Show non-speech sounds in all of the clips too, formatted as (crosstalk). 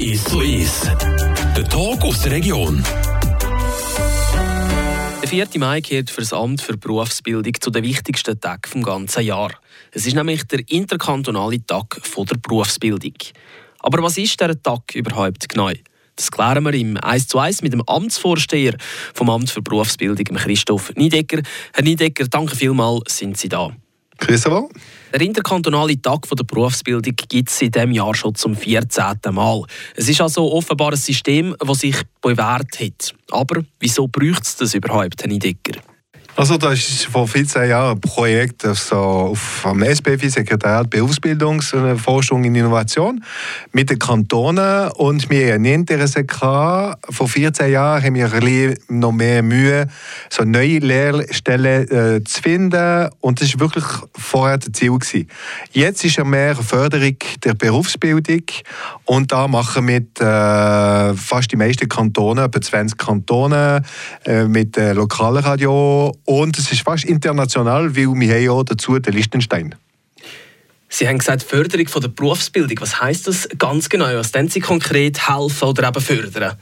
Ist so ist. Der Tag aus der Region. Der 4. Mai gehört für das Amt für Berufsbildung zu den wichtigsten Tagen des ganzen Jahres. Es ist nämlich der interkantonale Tag der Berufsbildung. Aber was ist dieser Tag überhaupt genau? Das klären wir im 1 zu 1 mit dem Amtsvorsteher vom Amt für Berufsbildung, Christoph Niedecker. Herr Niedecker, danke vielmals, sind Sie da. Wohl. Der interkantonale Tag der Berufsbildung gibt es in diesem Jahr schon zum 14. Mal. Es ist also offenbar ein System, das sich bewährt hat. Aber wieso braucht es das überhaupt, Herr Niedecker? Also das ist vor 14 Jahren ein Projekt also auf dem SBFI, Sekretariat Berufsbildung, Forschung und Innovation, mit den Kantonen. Und wir haben Interesse gehabt. Vor 14 Jahren haben wir noch mehr Mühe, so neue Lehrstellen äh, zu finden. Und das war wirklich vorher das Ziel. Gewesen. Jetzt ist ja mehr Förderung der Berufsbildung. Und da machen mit äh, fast die meisten Kantonen, etwa 20 Kantonen, äh, mit äh, Radio und es ist fast international, weil wir haben ja dazu den Liechtenstein. Sie haben gesagt, Förderung von der Berufsbildung. Was heißt das ganz genau? Was denn Sie konkret helfen oder eben fördern?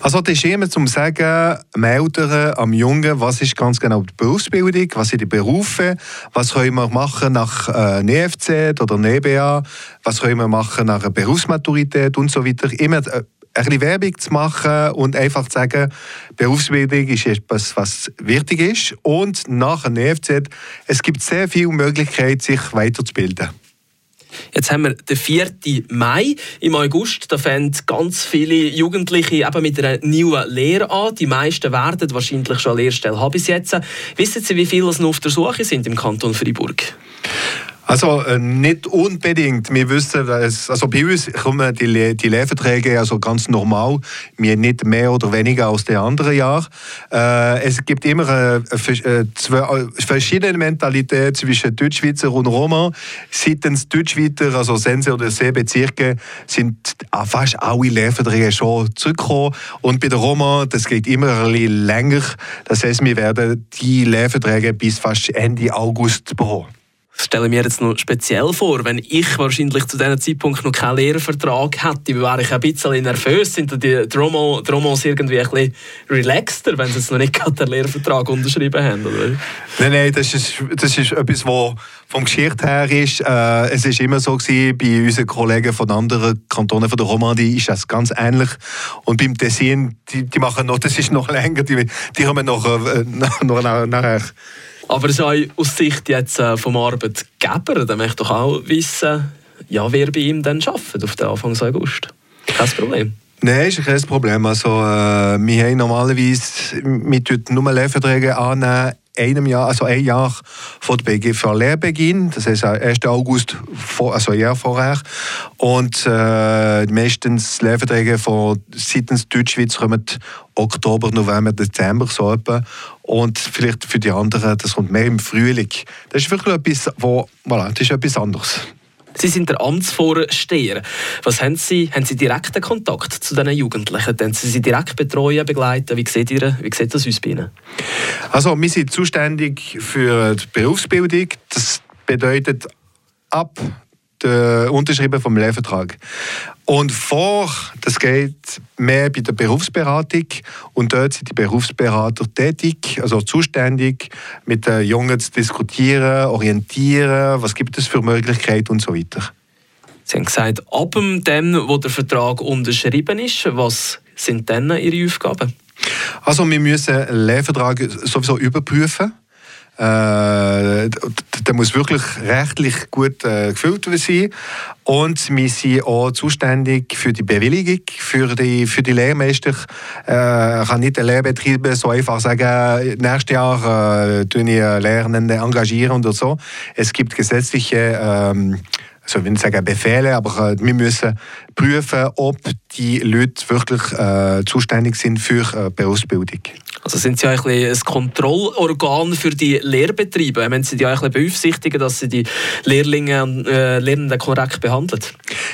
Also das ist immer zum Sagen, am Eltern, am Jungen, was ist ganz genau die Berufsbildung, was sind die Berufe, was können wir machen nach äh, NEFZ oder NEBA, was können wir machen nach einer Berufsmaturität und so weiter. Immer äh, ein bisschen Werbung zu machen und einfach zu sagen, Berufsbildung ist etwas, was wichtig ist. Und nach dem EFZ, es gibt sehr viele Möglichkeiten, sich weiterzubilden. Jetzt haben wir den 4. Mai. Im August da fangen ganz viele Jugendliche eben mit einer neuen Lehre an. Die meisten werden wahrscheinlich schon eine Lehrstelle haben bis jetzt. Wissen Sie, wie viele noch auf der Suche sind im Kanton Freiburg? Also äh, nicht unbedingt. Wir wissen, dass, also bei uns kommen die, die Lehrverträge also ganz normal. Wir nicht mehr oder weniger als die anderen Jahre. Äh, es gibt immer äh, äh zwei, verschiedene Mentalitäten zwischen Deutschschweizer und Roma. Seitens Deutschschweizer, also Sense oder Seebezirke, sind fast alle Lehrverträge schon zurückgekommen. Und bei den Roma, das geht immer ein bisschen länger. Das heißt, wir werden die Lehrverträge bis fast Ende August bekommen. Stelle mir jetzt noch speziell vor. Wenn ich wahrscheinlich zu diesem Zeitpunkt noch keinen Lehrervertrag hätte, wäre ich ein bisschen nervös. Sind die Dromos irgendwie ein bisschen relaxter, wenn sie jetzt noch nicht den Lehrvertrag unterschrieben haben? Oder? Nein, nein, das ist, das ist etwas, was vom Geschichte her ist. Äh, es ist immer so gewesen, bei unseren Kollegen von anderen Kantonen von der Romandie ist das ganz ähnlich. Und beim Tessin, die, die machen noch, das ist noch länger, die, die haben noch, äh, (laughs) noch, noch nachher aber so aus Sicht jetzt äh, vom Arbeitgeber, dann möchte doch auch wissen, ja, wer bei ihm dann arbeitet auf den Anfang August. Kein Problem. Nein, ist kein Problem. Also, äh, wir haben normalerweise wir nur Lehrverträge annehmen, einem Jahr, also ein Jahr vor der BGV Lehrbeginn, das heißt 1. August, vor, also ein Jahr vorher. Und äh, meistens Lehrverträge von seitens Deutschschweiz kommen Oktober, November, Dezember so etwa. Und vielleicht für die anderen, das kommt mehr im Frühling. Das ist wirklich etwas, wo, voilà, das ist etwas anderes. Sie sind der Amtsvorsteher. Was haben Sie, haben Sie direkten Kontakt zu diesen Jugendlichen? Haben Sie sie direkt betreuen, begleiten? Wie sieht, ihr, wie sieht das aus bei Ihnen? Also wir sind zuständig für die Berufsbildung. Das bedeutet ab der Unterschrieben vom Lehrvertrag. Und vor, das geht mehr bei der Berufsberatung und dort sind die Berufsberater tätig, also zuständig, mit den Jungen zu diskutieren, orientieren, was gibt es für Möglichkeiten und so weiter. Sie haben gesagt, ab dem, wo der Vertrag unterschrieben ist, was sind dann Ihre Aufgaben? Also wir müssen Lehrvertrag sowieso überprüfen äh, der muss wirklich rechtlich gut äh, gefüllt sein. Und wir sind auch zuständig für die Bewilligung für die, für die Lehrmeister. Äh, ich kann nicht den Lehrbetrieb so einfach sagen, nächstes Jahr äh, ich Lernende engagieren oder so. Es gibt gesetzliche ähm, ich will nicht sagen Befehle, aber äh, wir müssen prüfen, ob die Leute wirklich äh, zuständig sind für äh, Berufsbildung. Also sind Sie ja ein, ein Kontrollorgan für die Lehrbetriebe? Wenn Sie die ja ein beaufsichtigen, dass Sie die Lehrlinge und äh, Lernenden korrekt behandeln?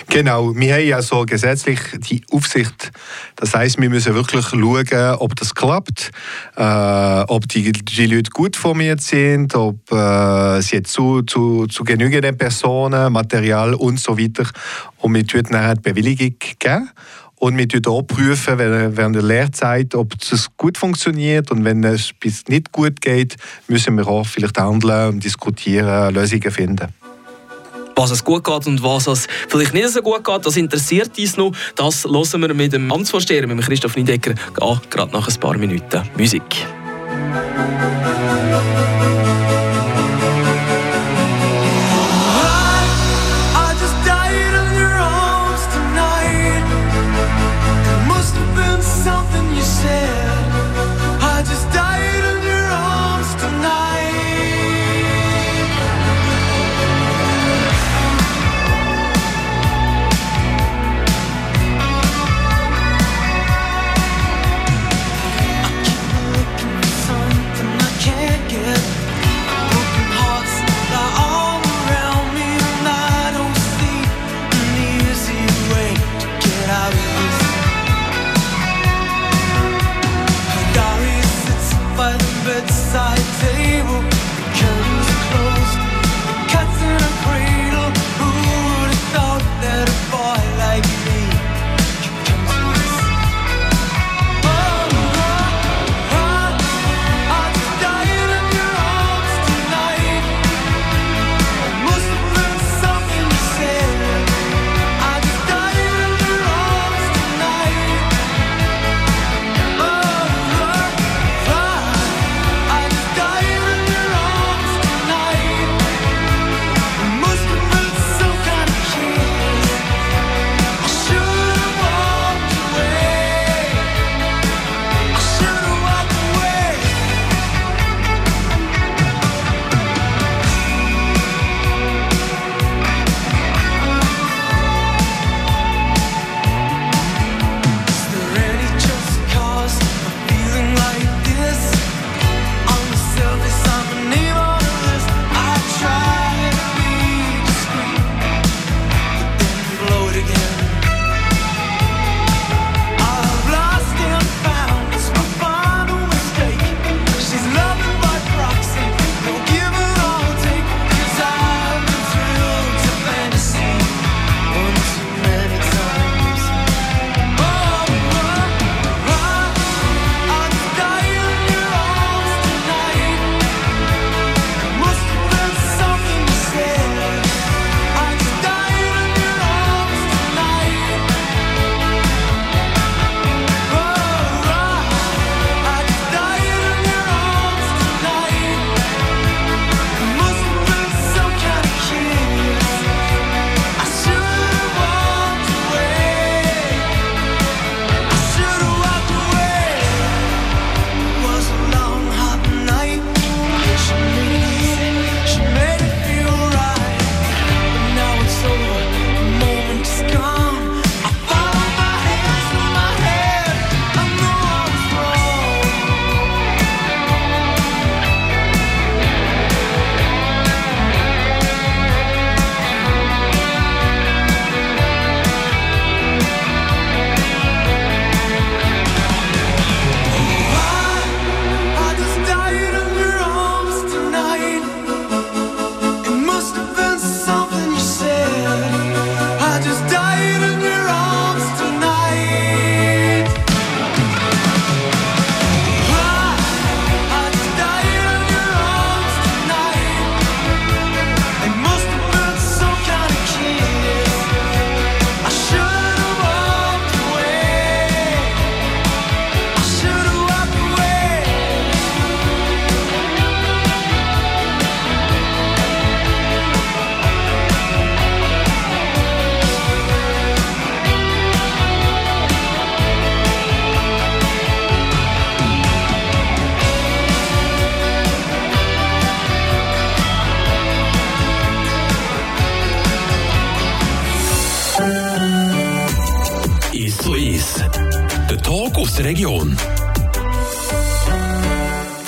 Genau, wir haben ja so gesetzlich die Aufsicht. Das heißt, wir müssen wirklich schauen, ob das klappt, äh, ob die, die Leute gut formiert sind, ob äh, sie zu, zu, zu genügenden Personen, Material und so weiter. Und wir tun dann die Bewilligung geben. Und wir prüfen auch prüfen, während der Lehrzeit, ob es gut funktioniert. Und wenn es bis nicht gut geht, müssen wir auch vielleicht handeln und diskutieren, Lösungen finden was es gut geht und was es vielleicht nicht so gut geht, das interessiert uns noch. Das hören wir mit dem Amtsvorsteher, mit Christoph Niedecker, gerade nach ein paar Minuten Musik.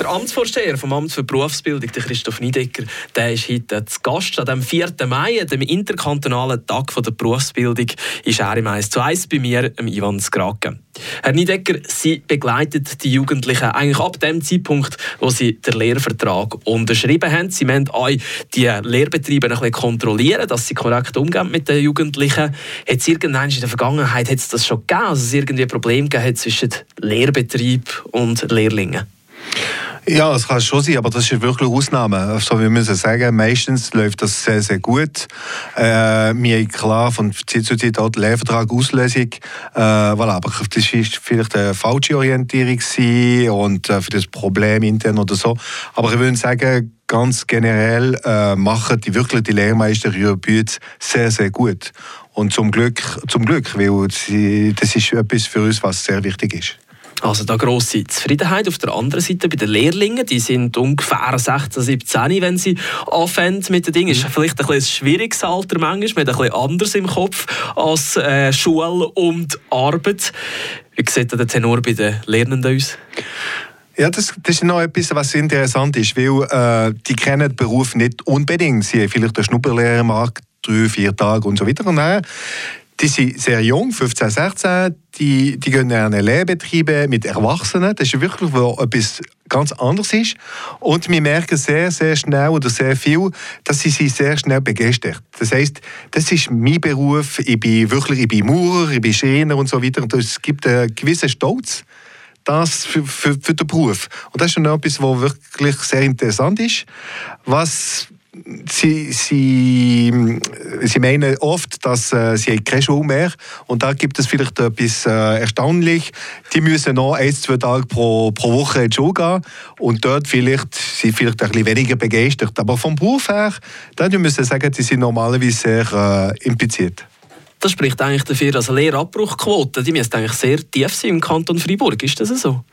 Der Amtsvorsteher vom Amt für Berufsbildung, der Christoph Niedecker, der ist heute zu Gast. An dem 4. Mai, dem interkantonalen Tag der Berufsbildung, ist er im 1 zu 1 bei mir, Ivan Skrake. Herr Niedecker, Sie begleitet die Jugendlichen eigentlich ab dem Zeitpunkt, wo Sie den Lehrvertrag unterschrieben haben. Sie müssen euch die Lehrbetriebe ein bisschen kontrollieren, dass sie korrekt umgehen mit den Jugendlichen. Hat es irgendwann in der Vergangenheit hat das schon gegeben, dass es irgendwie Probleme gegeben zwischen Lehrbetrieb und Lehrlingen? Ja, es kann schon sein, aber das ist wirklich Ausnahme. Also wir müssen sagen, meistens läuft das sehr, sehr gut. Äh, wir haben klar von Zeit zu Zeit auch den Lehrvertrag Auslösung. Äh, voilà, aber das war vielleicht eine falsche Orientierung und äh, für das Problem intern oder so. Aber ich würde sagen, ganz generell äh, machen die wirklich die Lehrmeister uns sehr, sehr gut. Und zum Glück, zum Glück, weil sie, das ist etwas für uns, was sehr wichtig ist. Also da grosse Zufriedenheit. Auf der anderen Seite bei den Lehrlingen, die sind ungefähr 16, 17, wenn sie anfangen mit den Dingen. Ist vielleicht ein, ein schwieriges Alter manchmal, mit ein bisschen anders im Kopf als äh, Schule und Arbeit. Wie sieht der Tenor bei den Lernenden aus? Ja, das, das ist noch etwas, was interessant ist, weil äh, die kennen den Beruf nicht unbedingt. Sie haben vielleicht einen Schnupperlehrmarkt, drei, vier Tage und so weiter. Und dann die sind sehr jung, 15, 16, die, die gehen in Lehrbetriebe mit Erwachsenen. Das ist wirklich wo etwas ganz anderes ist. Und wir merken sehr, sehr schnell oder sehr viel, dass sie sich sehr schnell begeistert. Das heißt, das ist mein Beruf. Ich bin wirklich, ich bin Maurer, ich bin Schreiner und so weiter. Und es gibt einen gewissen Stolz das für, für, für den Beruf. Und das ist schon etwas, was wirklich sehr interessant ist. Was Sie, sie, sie meinen oft, dass äh, sie keine Schule mehr und da gibt es vielleicht etwas äh, erstaunlich. Die müssen noch ein, zwei Tage pro, pro Woche in die Schule gehen und dort vielleicht, sind vielleicht ein bisschen weniger begeistert. Aber vom Beruf her, dann müssen wir sagen, sie sind normalerweise sehr äh, impliziert. Das spricht eigentlich dafür, dass eine Lehrabbruchquote, die müsste eigentlich sehr tief sein im Kanton Freiburg. Ist das so?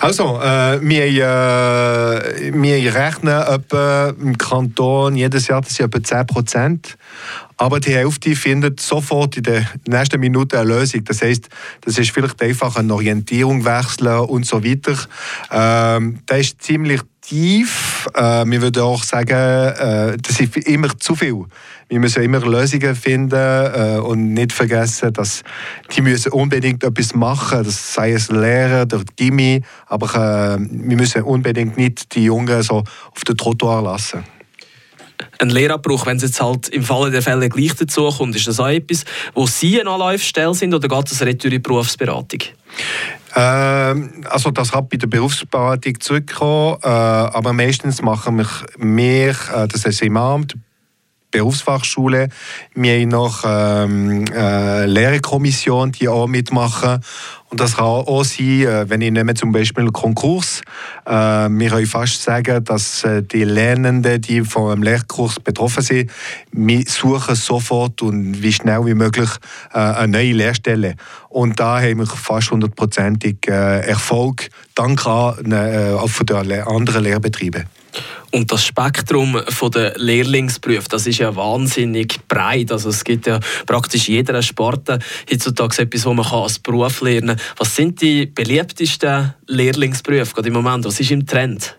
Also, äh, wir, äh, wir rechnen etwa im Kanton jedes Jahr, das sind etwa 10 Prozent. Aber die Hälfte findet sofort in der nächsten Minute eine Lösung. Das heißt, das ist vielleicht einfach eine Orientierung wechseln und so weiter. Ähm, das ist ziemlich tief. Äh, wir würden auch sagen, äh, das ist immer zu viel. Wir müssen immer Lösungen finden äh, und nicht vergessen, dass die müssen unbedingt etwas machen, das sei es Lehrer oder Gimmi, aber äh, wir müssen unbedingt nicht die Jungen so auf den Trottoir lassen ein Lehrabbruch, wenn es jetzt halt im Falle der Fälle gleich dazu kommt, ist das auch etwas, wo Sie eine Anlaufstelle sind oder geht in die Berufsberatung? Ähm, also das hat bei der Berufsberatung zurückgekommen, äh, aber meistens machen wir mehr, äh, das ist im Amt, Berufsfachschule. Wir haben noch ähm, eine Lehrerkommission, die auch mitmachen. Und das kann auch sein, äh, wenn ich nehme zum Beispiel einen Konkurs. Äh, wir können fast sagen, dass äh, die Lernenden, die von einem Lehrkurs betroffen sind, wir suchen sofort und wie schnell wie möglich eine neue Lehrstelle. Und da haben wir fast hundertprozentig Erfolg, dank an, auch von den anderen Lehrbetrieben. Und das Spektrum der Lehrlingsberufe, das ist ja wahnsinnig breit. Also es gibt ja praktisch jeder Sparte heutzutage etwas, was man als Beruf lernen kann. Was sind die beliebtesten Lehrlingsberufe gerade im Moment? Was ist im Trend?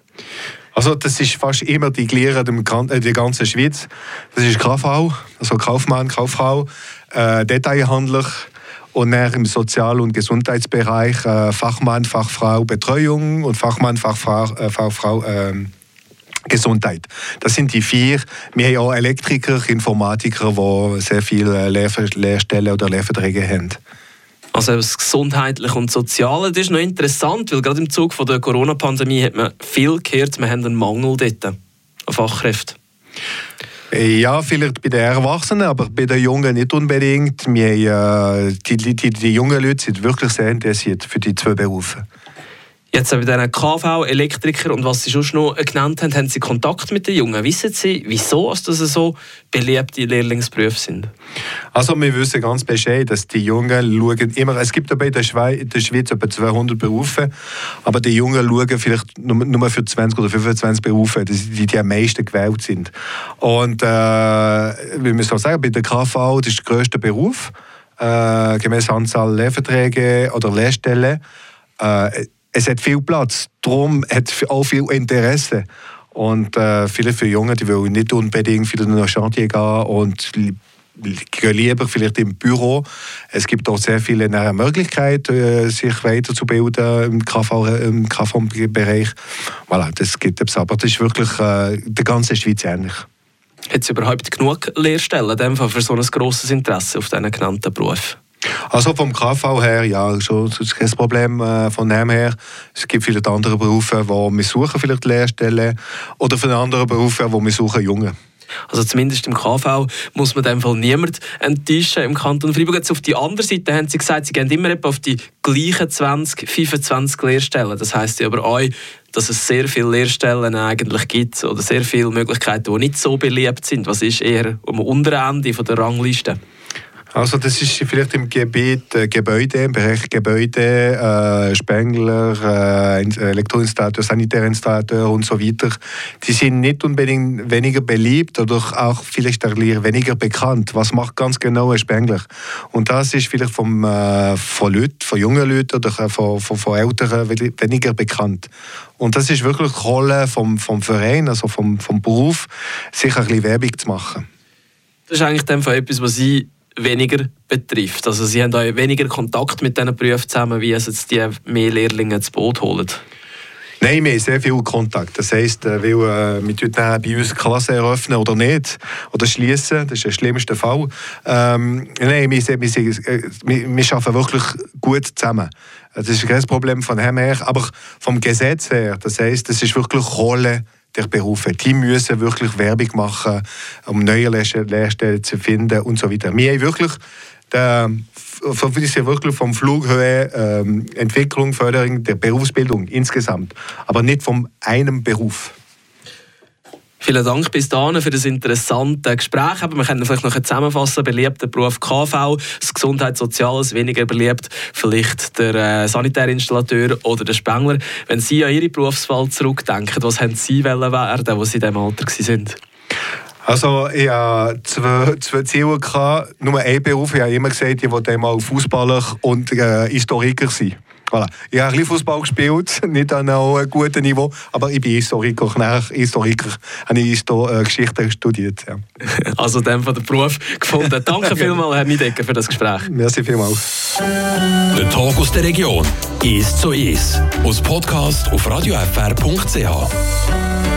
Also das ist fast immer die Lehre in der ganzen Schweiz. Das ist KV, also Kaufmann, Kauffrau, äh, Detailhandler und dann im Sozial- und Gesundheitsbereich äh, Fachmann, Fachfrau Betreuung und Fachmann, Fachfrau, äh, Fachfrau äh, Gesundheit. Das sind die vier. Wir haben auch Elektriker, Informatiker, die sehr viele Lehr Lehrstellen oder Lehrverträge haben. Also das Gesundheitliche und Soziale, das ist noch interessant, weil gerade im Zug von der Corona-Pandemie hat man viel gehört, wir haben einen Mangel dort an Fachkräften. Ja, vielleicht bei den Erwachsenen, aber bei den Jungen nicht unbedingt. Wir, äh, die, die, die, jungen Leute sind wirklich sehr interessiert für die zwei Berufe. Jetzt bei diesen KV, Elektriker und was Sie schon noch genannt haben, haben Sie Kontakt mit den Jungen. Wissen Sie, wieso das so beliebte Lehrlingsberufe sind? Also wir wissen ganz bescheid, dass die Jungen schauen immer, es gibt aber in der Schweiz, etwa 200 Berufe, aber die Jungen schauen vielleicht nur, für 20 oder 25 Berufe, die, die am meisten gewählt sind. Und äh, wir müssen sagen, bei der KV, das ist der grösste Beruf, äh, gemäß Anzahl Lehrverträge oder Lehrstellen. Äh, es hat viel Platz, darum hat es auch viel Interesse. Und äh, viele für Junge, die wollen nicht unbedingt wieder nach Chantier gehen und gehen lieber vielleicht im Büro. Es gibt dort sehr viele Möglichkeiten, äh, sich weiterzubilden im KV-Bereich. Voilà, das gibt es. Aber das ist wirklich äh, der ganzen Schweiz ähnlich. Hat es überhaupt genug Lehrstellen für so ein grosses Interesse auf diesen genannten Beruf? Also vom KV her, ja, schon, das ist kein Problem äh, von dem her. Es gibt viele andere Berufe, wo wir suchen vielleicht Lehrstellen oder von anderen Berufen, wo wir suchen Junge. Also zumindest im KV muss man in dem Fall niemand enttäuschen im Kanton Freiburg. Jetzt auf die andere Seite haben Sie gesagt, Sie gehen immer auf die gleichen 20, 25 Lehrstellen. Das heisst ja aber auch, dass es sehr viele Lehrstellen eigentlich gibt oder sehr viele Möglichkeiten, die nicht so beliebt sind. Was ist eher am unteren Ende der Rangliste? Also das ist vielleicht im Gebiet äh, Gebäude, im Bereich Gebäude, äh, Spengler, äh, Elektroinstallateur, Sanitärinstallateur und so weiter. Die sind nicht unbedingt weniger beliebt oder auch vielleicht weniger bekannt. Was macht ganz genau ein Spengler? Und das ist vielleicht vom, äh, von Leuten, von jungen Leuten oder von, von, von Älteren weniger bekannt. Und das ist wirklich die Rolle vom, vom Verein, also vom, vom Beruf, sich ein bisschen Werbung zu machen. Das ist eigentlich etwas, was Sie weniger betrifft. Also sie haben auch weniger Kontakt mit diesen Berufen zusammen, wie es jetzt die mehr Lehrlinge ins Boot holen. Nein, wir haben sehr viel Kontakt. Das heisst, äh, weil äh, wir bei uns Klasse eröffnen oder nicht, oder schließen, das ist der schlimmste Fall. Ähm, nein, wir, wir, wir, wir arbeiten wirklich gut zusammen. Das ist kein Problem von dem aber vom Gesetz her, das heisst, das ist wirklich Rolle der Berufe. Die müssen wirklich Werbung machen, um neue Lehrstellen zu finden und so weiter. Wir haben wirklich der, ja wirklich vom Flughöhe ähm, Entwicklung, Förderung der Berufsbildung insgesamt, aber nicht von einem Beruf. Vielen Dank bis dahin für das interessante Gespräch. wir können vielleicht noch zusammenfassen. Beliebter Beruf KV, das Gesundheitssoziales weniger beliebt, vielleicht der äh, Sanitärinstallateur oder der Spengler. Wenn Sie an Ihre Berufswahl zurückdenken, was haben Sie werden, als Sie in diesem Alter waren? Also ich hatte zwei, zwei Ziele. Gehabt. Nur ein Beruf. Ich habe immer gesagt, ich wollte einmal Fußballer und äh, Historiker sein. Voilà. Ich habe ein bisschen Fußball gespielt, (laughs) nicht an einem guten Niveau, aber ich bin Historiker. Nach Historiker habe ich Histo äh, Geschichte studiert. Ja. (laughs) Also dem von der Beruf gefunden. Danke (laughs) vielmals, Herr Niedecker, für das Gespräch. Merci vielmals. Der Talk aus der Region ist so ist. Aus Podcast auf radiofr.ch.